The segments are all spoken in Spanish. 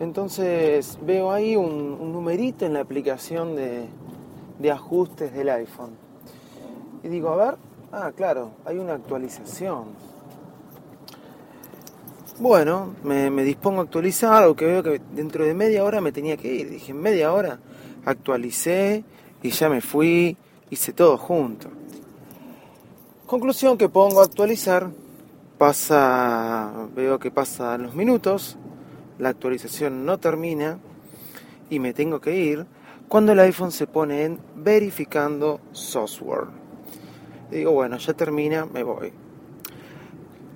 Entonces veo ahí un, numerito en la aplicación de, de ajustes del iPhone. Y digo, a ver, ah, claro, hay una actualización. Bueno, me, me dispongo a actualizar, aunque veo que dentro de media hora me tenía que ir. Dije, media hora, actualicé y ya me fui, hice todo junto. Conclusión que pongo a actualizar, pasa, veo que pasan los minutos, la actualización no termina y me tengo que ir cuando el iPhone se pone en verificando software. digo, bueno, ya termina, me voy.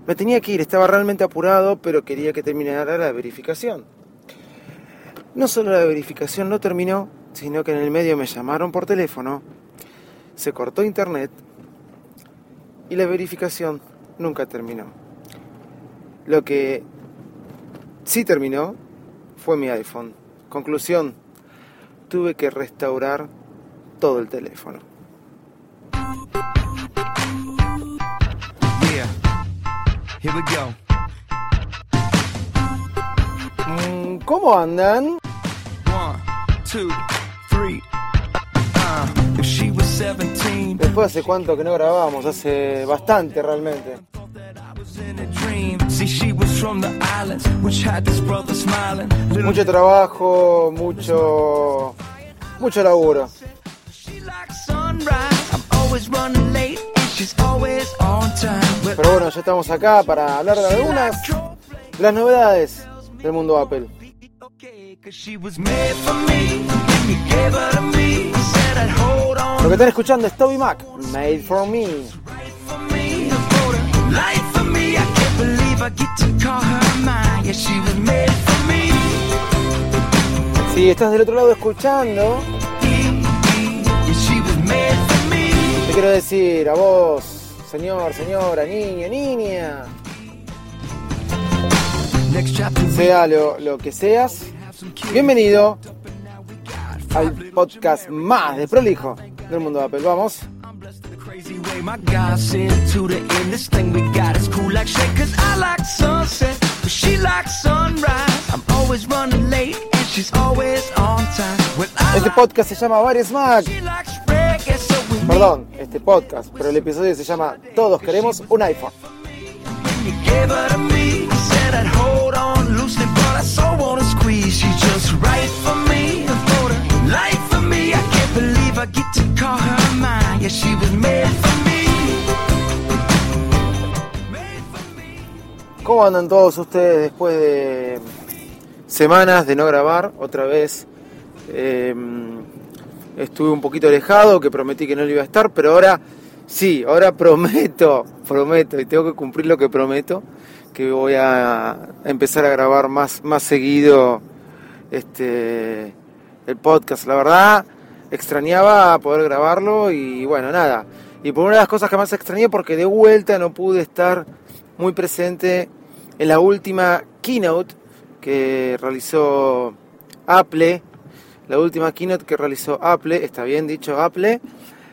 Me tenía que ir, estaba realmente apurado, pero quería que terminara la verificación. No solo la verificación no terminó, sino que en el medio me llamaron por teléfono, se cortó internet y la verificación nunca terminó. Lo que sí terminó fue mi iPhone. Conclusión, tuve que restaurar todo el teléfono. Yeah. Here we go. Mm, ¿Cómo andan? One, two, three. Uh, if she was 17, Después hace cuánto que no grabamos, hace bastante realmente. Mucho trabajo, mucho mucho laburo. Pero bueno, ya estamos acá para hablar de algunas de las novedades del mundo Apple. Lo que están escuchando es Toby Mac, Made for Me. Si estás del otro lado escuchando, te quiero decir a vos, señor, señora, niño, niña, sea lo, lo que seas, bienvenido al podcast más de prolijo del mundo Apple. Vamos. Este podcast se llama we meet. Perdón, este podcast, pero el episodio se llama Todos queremos un iPhone. ¿Cómo andan todos ustedes después de semanas de no grabar? Otra vez eh, estuve un poquito alejado, que prometí que no lo iba a estar, pero ahora sí, ahora prometo, prometo, y tengo que cumplir lo que prometo, que voy a empezar a grabar más, más seguido este, el podcast. La verdad, extrañaba poder grabarlo y bueno, nada. Y por una de las cosas que más extrañé, porque de vuelta no pude estar muy presente en la última keynote que realizó Apple. La última keynote que realizó Apple, está bien dicho Apple,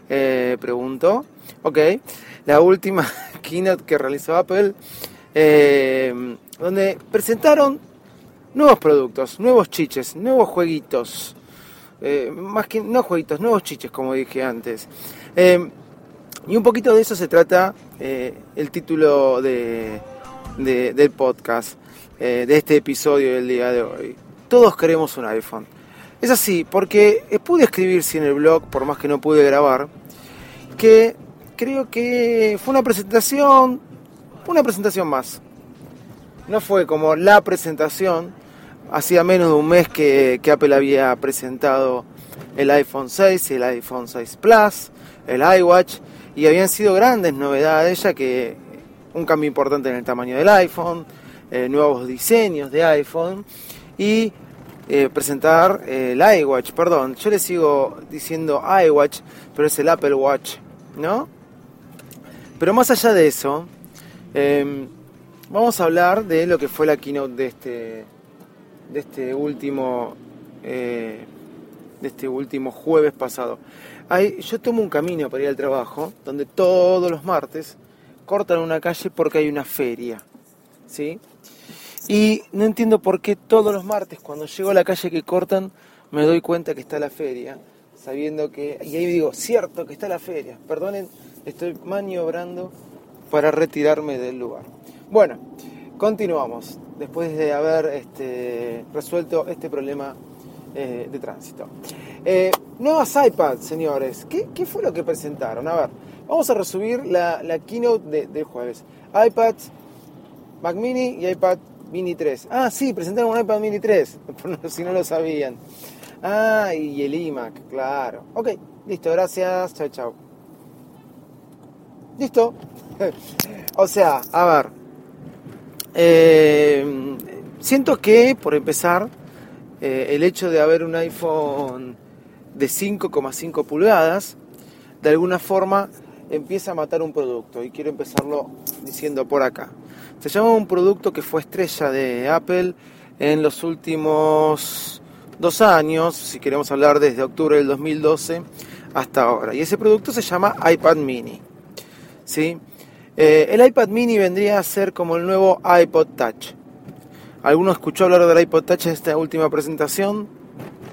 eh, pregunto. Ok, la última keynote que realizó Apple, eh, donde presentaron nuevos productos, nuevos chiches, nuevos jueguitos. Eh, más que no jueguitos, nuevos chiches, como dije antes. Eh, y un poquito de eso se trata el título de, de- del podcast, eh, de este episodio del día de hoy. Todos queremos un iPhone. Es así, porque eh, pude escribir sí en el blog, por más que no pude grabar, que creo que fue una presentación, una presentación más. No fue como la presentación, hacía menos de un mes que, que Apple había presentado el iPhone 6, el iPhone 6 Plus, el iWatch, y habían sido grandes novedades, ya que un cambio importante en el tamaño del iPhone, eh, nuevos diseños de iPhone y eh, presentar eh, el iWatch, perdón, yo le sigo diciendo iWatch, pero es el Apple Watch, ¿no? Pero más allá de eso, em, vamos a hablar de lo que fue la keynote de este, de este último, de este último jueves pasado. yo tomo un camino para ir al trabajo, donde todos los martes cortan una calle porque hay una feria, ¿sí? Y no entiendo por qué todos los martes cuando llego a la calle que cortan me doy cuenta que está la feria, sabiendo que... Y ahí digo, cierto que está la feria, perdonen, estoy maniobrando para retirarme del lugar. Bueno, continuamos, después de haber este, resuelto este problema eh, de tránsito. Eh, nuevas iPads, señores, ¿Qué, fue lo que presentaron? A ver, vamos a resumir la, keynote de, del jueves. iPad Mac Mini y iPad Mini 3. Ah, sí, presentaron un iPad Mini 3, si no lo sabían. Ah, y el iMac, claro. Ok, listo, gracias. Chao, chao. Listo. o sea, a ver. Eh, siento que, por empezar, eh, el hecho de haber un iPhone de 5,5 pulgadas, de alguna forma empieza a matar un producto. Y quiero empezarlo diciendo por acá. Se llama un producto que fue estrella de Apple en los últimos dos años, si queremos hablar desde octubre del 2012 hasta ahora. Y ese producto se llama iPad mini. ¿sí? Eh, el iPad mini vendría a ser como el nuevo iPod Touch. ¿Alguno escuchó hablar del iPod Touch en esta última presentación?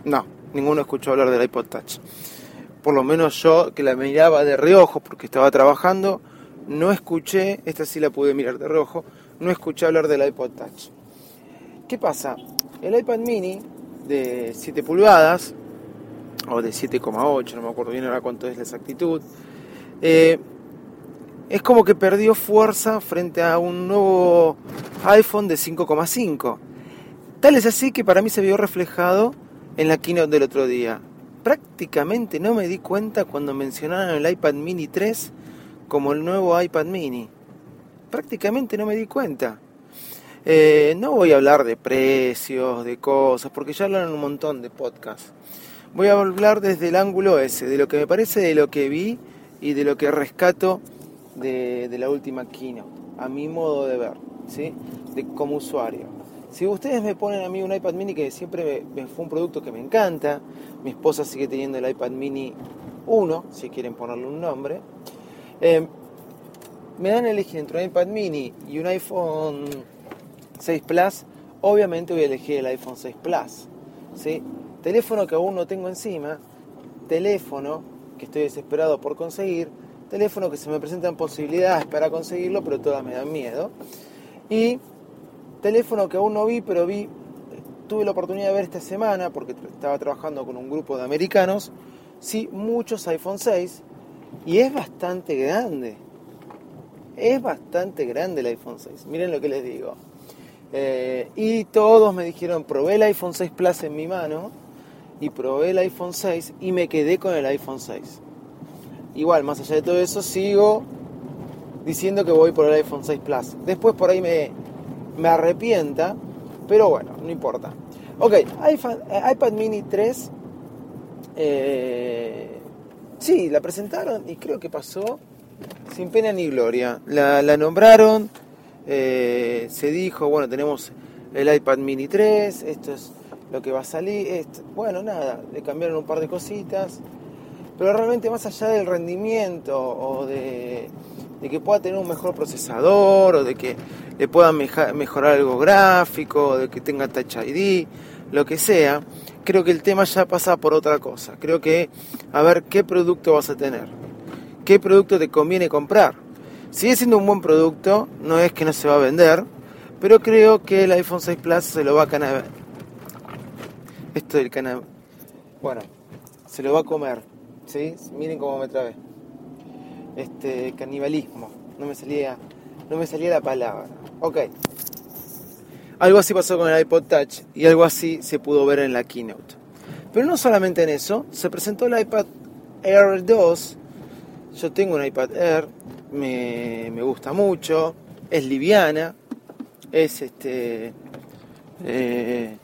No, ninguno escuchó hablar del iPod Touch. Por lo menos yo que la miraba de reojo porque estaba trabajando, no escuché, esta sí la pude mirar de rojo, no escuché hablar del iPod Touch. ¿Qué pasa? El iPad mini de 7 pulgadas, o de 7,8, no me acuerdo bien ahora cuánto es la exactitud, eh, es como que perdió fuerza frente a un nuevo iPhone de 5,5. Tal es así que para mí se vio reflejado en la keynote del otro día. Prácticamente no me di cuenta cuando mencionaron el iPad mini 3 como el nuevo iPad mini. Prácticamente no me di cuenta. Eh, no voy a hablar de precios, de cosas, porque ya hablan un montón de podcasts. Voy a hablar desde el ángulo ese, de lo que me parece, de lo que vi y de lo que rescato de, la última keynote, a mi modo de ver, ¿sí? de, como usuario. Si ustedes me ponen a mí un iPad mini que siempre me, fue un producto que me encanta, mi esposa sigue teniendo el iPad mini 1, si quieren ponerle un nombre, Em, me dan a elegir entre un iPad mini y un iPhone 6 Plus, obviamente voy a elegir el iPhone 6 Plus. ¿sí? Teléfono que aún no tengo encima, teléfono que estoy desesperado por conseguir, teléfono que se me presentan posibilidades para conseguirlo, pero todas me dan miedo. Y teléfono que aún no vi, pero vi, tuve la oportunidad de ver esta semana, porque estaba trabajando con un grupo de americanos, sí, muchos iPhone 6 y es bastante grande. Es bastante grande el iPhone 6. Miren lo que les digo. Eh, y todos me dijeron, probé el iPhone 6 Plus en mi mano y probé el iPhone 6 y me quedé con el iPhone 6. Igual, más allá de todo eso, sigo diciendo que voy por el iPhone 6 Plus. Después por ahí me, me arrepienta, pero bueno, no importa. Ok, iPad, eh, iPad Mini 3. Eh, Sí, la presentaron y creo que pasó sin pena ni gloria. La, nombraron, eh, se dijo, bueno, tenemos el iPad mini 3, esto es lo que va a salir. bueno, nada, le cambiaron un par de cositas, pero realmente más allá del rendimiento o de, que pueda tener un mejor procesador o de que le pueda mejorar algo gráfico, o de que tenga Touch ID, lo que sea, creo que el tema ya pasa por otra cosa. Creo que a ver qué producto vas a tener, qué producto te conviene comprar. Sigue siendo un buen producto, no es que no se va a vender, pero creo que el iPhone 6 Plus se lo va a canar. Esto del canal. Bueno, se lo va a comer. ¿Sí? Miren cómo me trae. Este canibalismo. No me salía. No me salía la palabra. Ok. Algo así pasó con el iPod Touch y algo así se pudo ver en la keynote. Pero no solamente en eso, se presentó el iPad Air 2. Yo tengo un iPad Air, me, gusta mucho, es liviana, es este eh,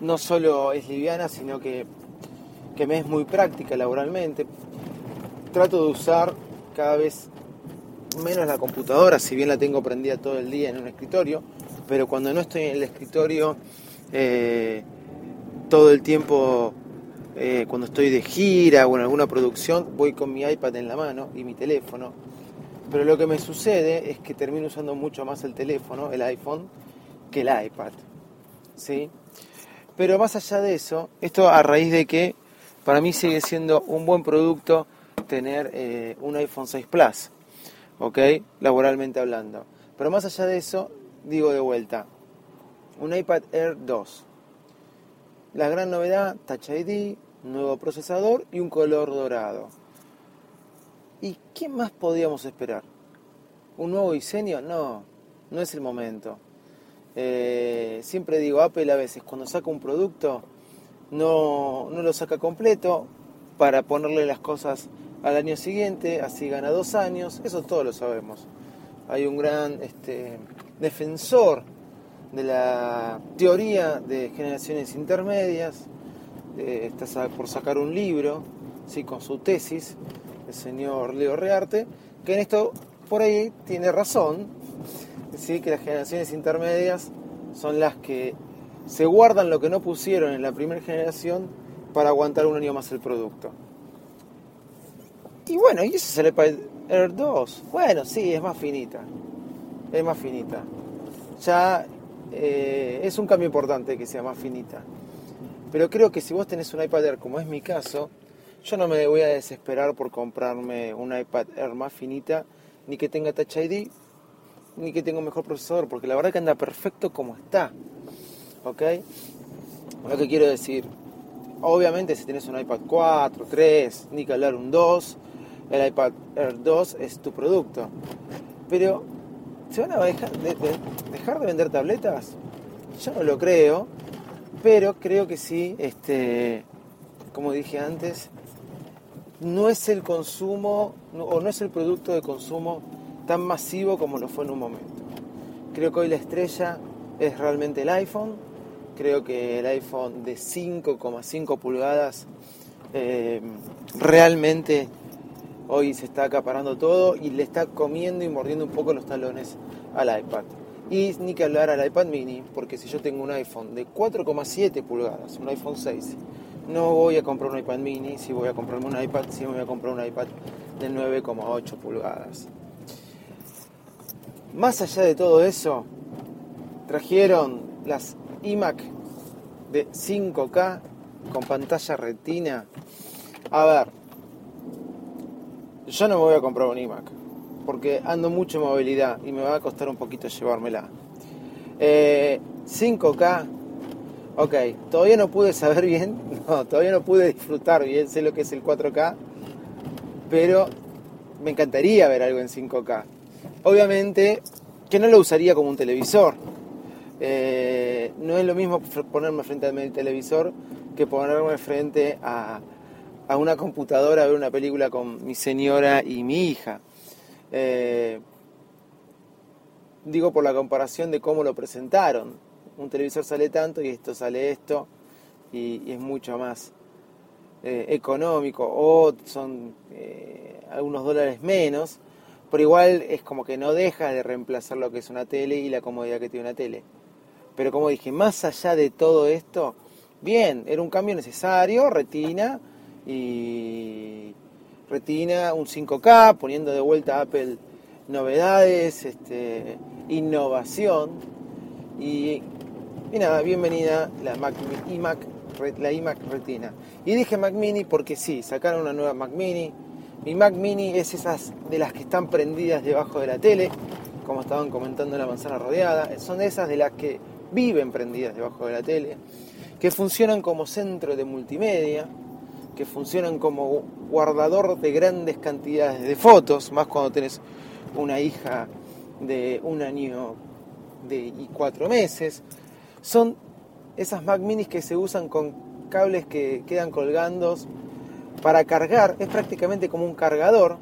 no solo es liviana, sino que, que me es muy práctica laboralmente. Trato de usar cada vez menos la computadora, si bien la tengo prendida todo el día en un escritorio, pero cuando no estoy en el escritorio, eh, todo el tiempo, eh, cuando estoy de gira o en alguna producción, voy con mi iPad en la mano y mi teléfono. Pero lo que me sucede es que termino usando mucho más el teléfono, el iPhone, que el iPad. ¿sí? Pero más allá de eso, esto a raíz de que para mí sigue siendo un buen producto tener eh, un iPhone 6 Plus, ¿ok? Laboralmente hablando. Pero más allá de eso, digo de vuelta, un iPad Air 2. La gran novedad, Touch ID, nuevo procesador y un color dorado. ¿Y qué más podíamos esperar? ¿Un nuevo diseño? No, no es el momento. Eh, siempre digo, Apple a veces cuando saca un producto no, no lo saca completo para ponerle las cosas al año siguiente, así gana dos años, eso todos lo sabemos. Hay un gran este, defensor de la teoría de generaciones intermedias, eh, está por sacar un libro ¿sí? con su tesis, el señor Leo Rearte, que en esto por ahí tiene razón, ¿sí? que las generaciones intermedias son las que se guardan lo que no pusieron en la primera generación para aguantar un año más el producto. Y bueno, y ese es el iPad Air 2. Bueno, sí, es más finita. Es más finita. Ya eh, es un cambio importante que sea más finita. Pero creo que si vos tenés un iPad Air, como es mi caso, yo no me voy a desesperar por comprarme un iPad Air más finita, ni que tenga Touch ID, ni que tenga un mejor procesador, porque la verdad que anda perfecto como está. ¿Ok? Lo que quiero decir, obviamente si tienes un iPad 4, 3, ni que hablar un 2, el iPad Air 2 es tu producto. Pero, ¿se van a dejar de, vender tabletas? Yo no lo creo, pero creo que sí, este, como dije antes, no es el consumo o no es el producto de consumo tan masivo como lo fue en un momento. Creo que hoy la estrella es realmente el iPhone. Creo que el iPhone de 5,5 pulgadas eh, realmente hoy se está acaparando todo y le está comiendo y mordiendo un poco los talones al iPad. Y ni que hablar al iPad mini, porque si yo tengo un iPhone de 4,7 pulgadas, un iPhone 6, no voy a comprar un iPad mini, si voy a comprarme un iPad, si voy a comprar un iPad de 9,8 pulgadas. Más allá de todo eso, trajeron las iMac de 5K con pantalla retina. A ver, yo no me voy a comprar un iMac porque ando mucho en movilidad y me va a costar un poquito llevármela. 5K, eh, ok, todavía no pude saber bien, todavía no pude disfrutar bien, sé lo que es el 4K, pero me encantaría ver algo en 5K. Obviamente que no lo usaría como un televisor. Eh, no es lo mismo ponerme frente al televisor que ponerme frente a, una computadora a ver una película con mi señora y mi hija. Eh, digo por la comparación de cómo lo presentaron. Un televisor sale tanto y esto sale esto y, es mucho más eh, económico o son algunos dólares menos pero igual es como que no deja de reemplazar lo que es una tele y la comodidad que tiene una tele. Pero como dije, más allá de todo esto, bien, era un cambio necesario, retina y retina un 5K, poniendo de vuelta Apple novedades, este, innovación y, y nada, bienvenida la Mac iMac, la iMac Retina. Y dije Mac Mini porque sí, sacaron una nueva Mac Mini, mi Mac Mini es esas de las que están prendidas debajo de la tele, como estaban comentando en la manzana rodeada. Son esas de las que viven prendidas debajo de la tele, que funcionan como centro de multimedia, que funcionan como guardador de grandes cantidades de fotos, más cuando tenés una hija de un año de, y cuatro meses. Son esas Mac Minis que se usan con cables que quedan colgando para cargar, es prácticamente como un cargador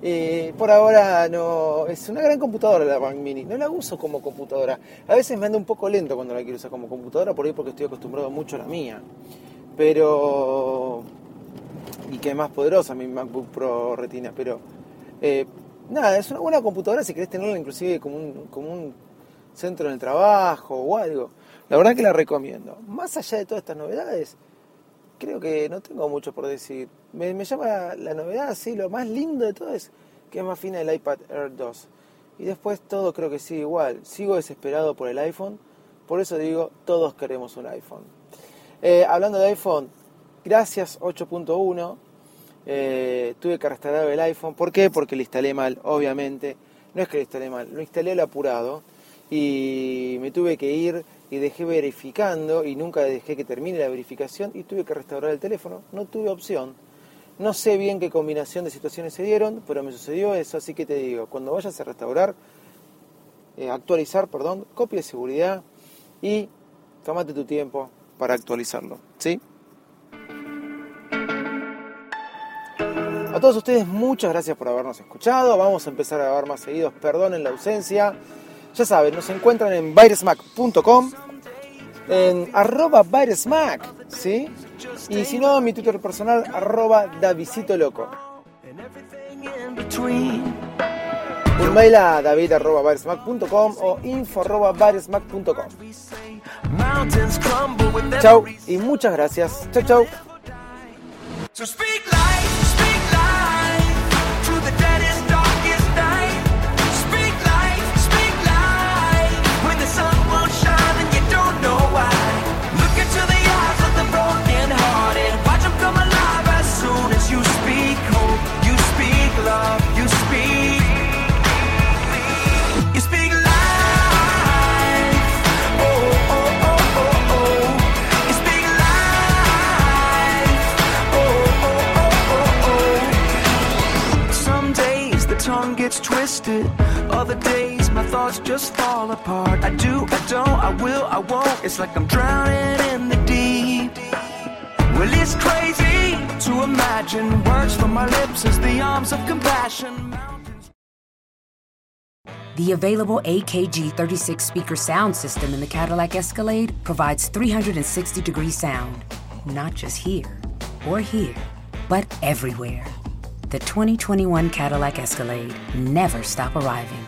Eh, por ahora no. Es una gran computadora la Mac Mini. No la uso como computadora. A veces me anda un poco lento cuando la quiero usar como computadora, por ahí porque estoy acostumbrado mucho a la mía. Pero. Y que es más poderosa mi MacBook Pro Retina. Pero. eh, nada, es una buena computadora si querés tenerla inclusive como un, como un centro en el trabajo o algo. La verdad que la recomiendo. Más allá de todas estas novedades, creo que no tengo mucho por decir. Me, llama la novedad, sí, lo más lindo de todo es que es más fina el iPad Air 2. Y después todo creo que sigue igual. Sigo desesperado por el iPhone. Por eso digo, todos queremos un iPhone. Eh, hablando de iPhone, gracias 8.1. eh, tuve que restaurar el iPhone. ¿Por qué? Porque lo instalé mal, obviamente. No es que lo instalé mal, lo instalé al apurado. Y me tuve que ir y dejé verificando y nunca dejé que termine la verificación y tuve que restaurar el teléfono. No tuve opción. No sé bien qué combinación de situaciones se dieron, pero me sucedió eso, así que te digo, cuando vayas a restaurar, eh, actualizar, perdón, copia de seguridad y tómate tu tiempo para actualizarlo, ¿sí? A todos ustedes muchas gracias por habernos escuchado, vamos a empezar a grabar más seguidos, perdonen la ausencia. Ya saben, nos encuentran en virusmac.com, en arroba virusmac, ¿sí? Y si no, mi Twitter personal, arroba Davisito Loco. Un mail a david.virusmac.com o info.virusmac.com. Mountains crumble with Chau y muchas gracias. Chau, chau. Tongue gets twisted. Other days my thoughts just fall apart. I do, I don't, I will, I won't. It's like I'm drowning in the deep. Well, it's crazy to imagine words from my lips as the arms of compassion. The available AKG 36 speaker sound system in the Cadillac Escalade provides 360 degree sound, not just here or here, but everywhere. The 2021 Cadillac Escalade never stop arriving.